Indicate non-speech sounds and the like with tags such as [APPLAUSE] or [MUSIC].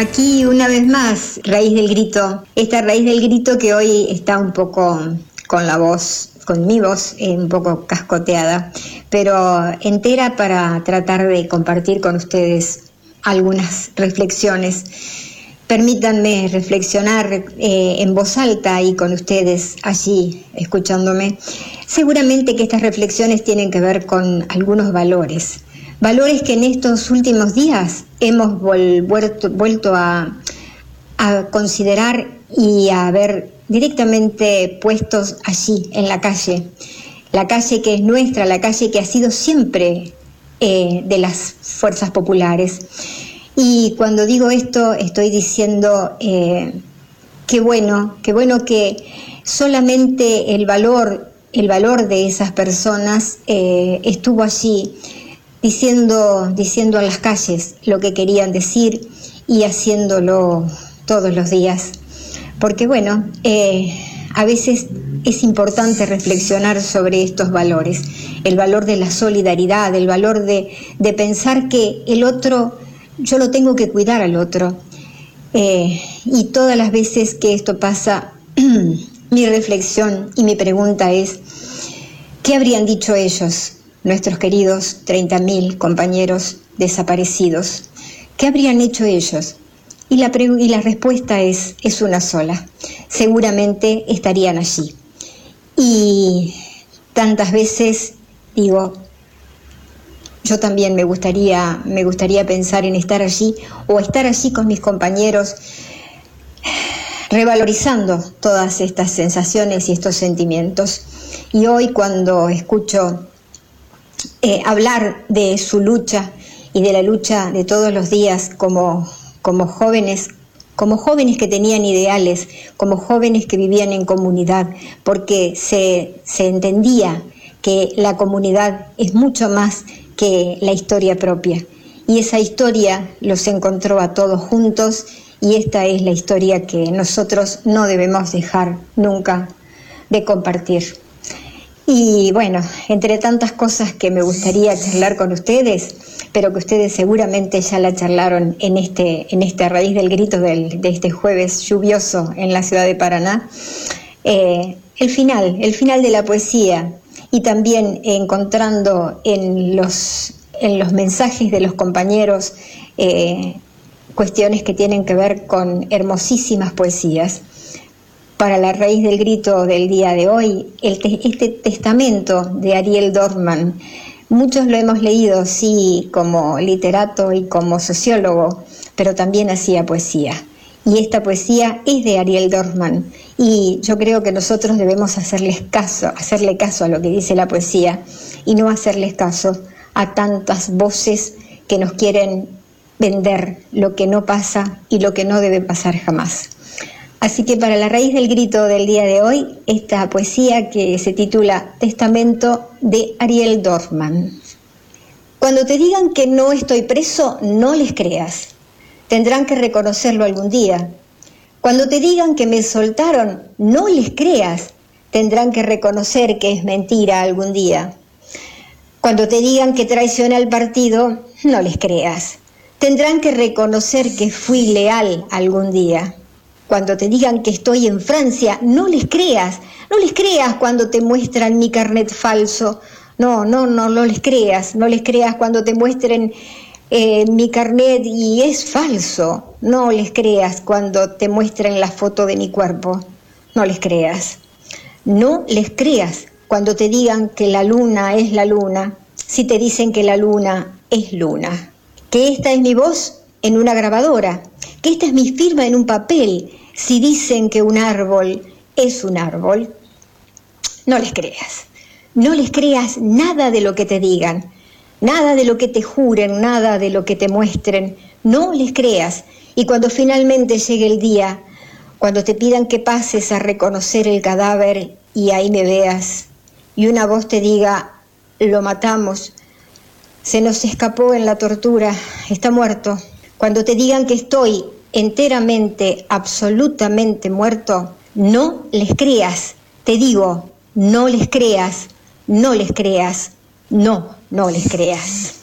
Aquí una vez más, raíz del grito. Esta raíz del grito que hoy está un poco con la voz, con mi voz eh, un poco cascoteada, pero entera para tratar de compartir con ustedes algunas reflexiones. Permítanme reflexionar eh, en voz alta y con ustedes allí escuchándome. Seguramente que estas reflexiones tienen que ver con algunos valores, valores que en estos últimos días hemos vuelto, a, considerar y a ver directamente puestos allí en la calle. La calle que es nuestra, la calle que ha sido siempre eh, de las fuerzas populares. Y cuando digo esto estoy diciendo eh, qué bueno, qué bueno que solamente el valor, el valor de esas personas eh, estuvo allí diciendo, diciendo a las calles lo que querían decir y haciéndolo todos los días. Porque bueno, eh, a veces es importante reflexionar sobre estos valores, el valor de la solidaridad, el valor de, pensar que el otro, yo lo tengo que cuidar al otro. Eh, y todas las veces que esto pasa, [CLEARS THROAT] mi reflexión y mi pregunta es, ¿qué habrían dicho ellos? Nuestros queridos 30.000 compañeros desaparecidos. ¿Qué habrían hecho ellos? Y la, y la respuesta es, es una sola. Seguramente estarían allí. Y tantas veces digo, yo también me gustaría, me gustaría pensar en estar allí o estar allí con mis compañeros, revalorizando todas estas sensaciones y estos sentimientos. Y hoy cuando escucho eh, hablar de su lucha y de la lucha de todos los días como, como jóvenes, como jóvenes que tenían ideales, como jóvenes que vivían en comunidad, porque se, se entendía que la comunidad es mucho más que la historia propia. Y esa historia los encontró a todos juntos y esta es la historia que nosotros no debemos dejar nunca de compartir. Y bueno, entre tantas cosas que me gustaría charlar con ustedes, pero que ustedes seguramente ya la charlaron en este, en esta raíz del grito de este jueves lluvioso en la ciudad de Paraná, eh, el final, el final de la poesía y también encontrando en los, en los mensajes de los compañeros eh, cuestiones que tienen que ver con hermosísimas poesías para la raíz del grito del día de hoy, este testamento de Ariel Dorman. Muchos lo hemos leído, sí, como literato y como sociólogo, pero también hacía poesía. Y esta poesía es de Ariel Dorman. Y yo creo que nosotros debemos hacerles caso, hacerle caso a lo que dice la poesía y no hacerles caso a tantas voces que nos quieren vender lo que no pasa y lo que no debe pasar jamás. Así que para la raíz del grito del día de hoy, esta poesía que se titula Testamento de Ariel Dorfman. Cuando te digan que no estoy preso, no les creas. Tendrán que reconocerlo algún día. Cuando te digan que me soltaron, no les creas. Tendrán que reconocer que es mentira algún día. Cuando te digan que traicioné al partido, no les creas. Tendrán que reconocer que fui leal algún día. Cuando te digan que estoy en Francia, no les creas, no les creas cuando te muestran mi carnet falso. No, no, no, no les creas, no les creas cuando te muestren eh, mi carnet y es falso. No les creas cuando te muestren la foto de mi cuerpo. No les creas. No les creas cuando te digan que la luna es la luna, si te dicen que la luna es luna. Que esta es mi voz en una grabadora, que esta es mi firma en un papel, si dicen que un árbol es un árbol, no les creas. No les creas nada de lo que te digan, nada de lo que te juren, nada de lo que te muestren. No les creas. Y cuando finalmente llegue el día, cuando te pidan que pases a reconocer el cadáver y ahí me veas, y una voz te diga, lo matamos, se nos escapó en la tortura, está muerto. Cuando te digan que estoy enteramente, absolutamente muerto, no les creas. Te digo, no les creas, no les creas, no, no les creas.